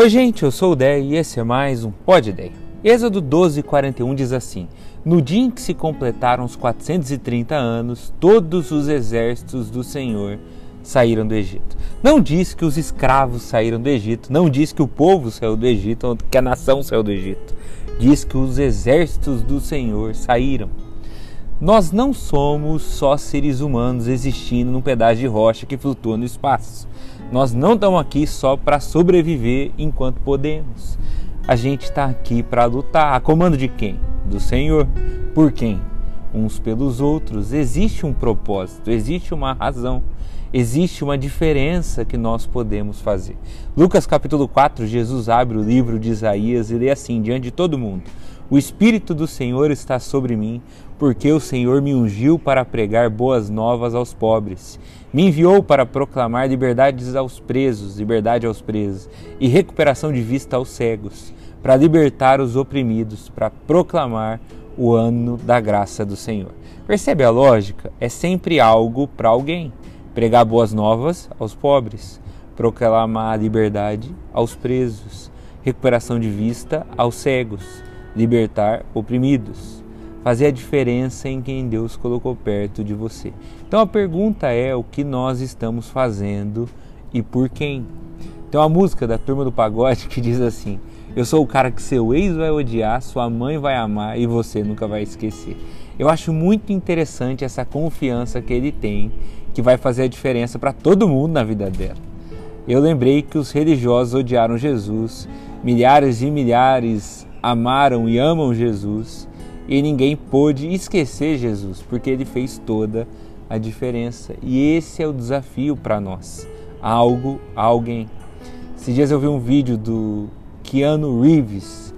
Oi, gente, eu sou o Dé e esse é mais um Pod Ideia. Êxodo 12, 41 diz assim: No dia em que se completaram os 430 anos, todos os exércitos do Senhor saíram do Egito. Não diz que os escravos saíram do Egito, não diz que o povo saiu do Egito, que a nação saiu do Egito. Diz que os exércitos do Senhor saíram. Nós não somos só seres humanos existindo num pedaço de rocha que flutua no espaço. Nós não estamos aqui só para sobreviver enquanto podemos. A gente está aqui para lutar. A comando de quem? Do Senhor. Por quem? Uns pelos outros. Existe um propósito, existe uma razão, existe uma diferença que nós podemos fazer. Lucas capítulo 4, Jesus abre o livro de Isaías e lê assim diante de todo mundo: O Espírito do Senhor está sobre mim, porque o Senhor me ungiu para pregar boas novas aos pobres me enviou para proclamar liberdades aos presos, liberdade aos presos, e recuperação de vista aos cegos, para libertar os oprimidos, para proclamar o ano da graça do Senhor. Percebe a lógica? É sempre algo para alguém. Pregar boas novas aos pobres, proclamar liberdade aos presos, recuperação de vista aos cegos, libertar oprimidos fazer a diferença em quem Deus colocou perto de você. Então a pergunta é o que nós estamos fazendo e por quem. Tem uma música da turma do pagode que diz assim: Eu sou o cara que seu ex vai odiar, sua mãe vai amar e você nunca vai esquecer. Eu acho muito interessante essa confiança que ele tem, que vai fazer a diferença para todo mundo na vida dela. Eu lembrei que os religiosos odiaram Jesus, milhares e milhares amaram e amam Jesus e ninguém pôde esquecer Jesus, porque ele fez toda a diferença. E esse é o desafio para nós. Algo, alguém. Esses dias eu vi um vídeo do Keanu Reeves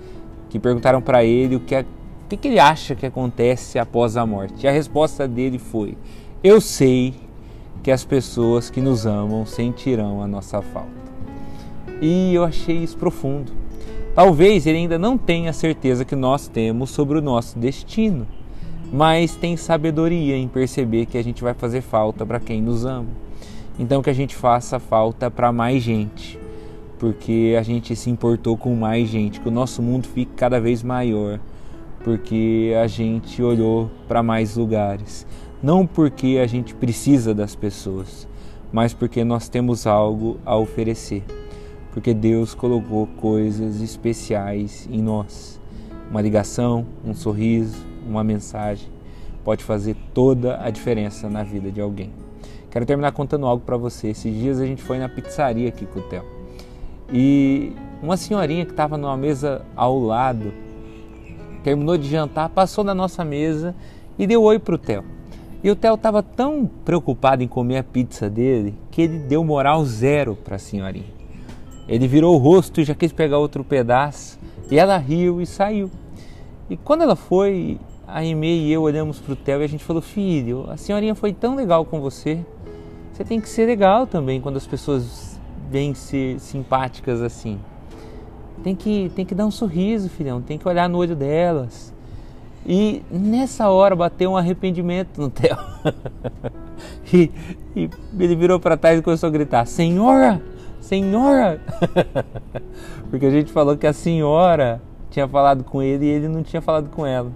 que perguntaram para ele o que, é, o que, ele acha que acontece após a morte. E a resposta dele foi: Eu sei que as pessoas que nos amam sentirão a nossa falta. E eu achei isso profundo. Talvez ele ainda não tenha certeza que nós temos sobre o nosso destino, mas tem sabedoria em perceber que a gente vai fazer falta para quem nos ama. Então que a gente faça falta para mais gente, porque a gente se importou com mais gente, que o nosso mundo fique cada vez maior, porque a gente olhou para mais lugares, não porque a gente precisa das pessoas, mas porque nós temos algo a oferecer porque Deus colocou coisas especiais em nós. Uma ligação, um sorriso, uma mensagem pode fazer toda a diferença na vida de alguém. Quero terminar contando algo para você. Esses dias a gente foi na pizzaria aqui com o Theo. E uma senhorinha que estava numa mesa ao lado terminou de jantar, passou na nossa mesa e deu oi para o Theo. E o Theo estava tão preocupado em comer a pizza dele que ele deu moral zero para a senhorinha. Ele virou o rosto e já quis pegar outro pedaço. E ela riu e saiu. E quando ela foi, a Aimee e eu olhamos para o Theo e a gente falou: Filho, a senhorinha foi tão legal com você. Você tem que ser legal também quando as pessoas vêm ser simpáticas assim. Tem que, tem que dar um sorriso, filhão. Tem que olhar no olho delas. E nessa hora bateu um arrependimento no Theo. e, e ele virou para trás e começou a gritar: Senhora! Senhora! Porque a gente falou que a senhora tinha falado com ele e ele não tinha falado com ela.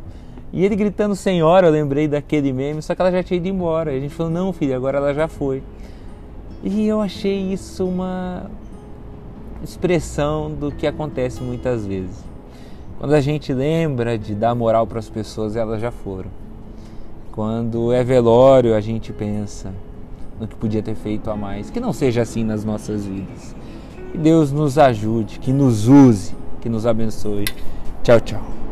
E ele gritando senhora, eu lembrei daquele meme, só que ela já tinha ido embora. E a gente falou, não, filho, agora ela já foi. E eu achei isso uma expressão do que acontece muitas vezes. Quando a gente lembra de dar moral para as pessoas, elas já foram. Quando é velório, a gente pensa, no que podia ter feito a mais. Que não seja assim nas nossas vidas. Que Deus nos ajude, que nos use, que nos abençoe. Tchau, tchau.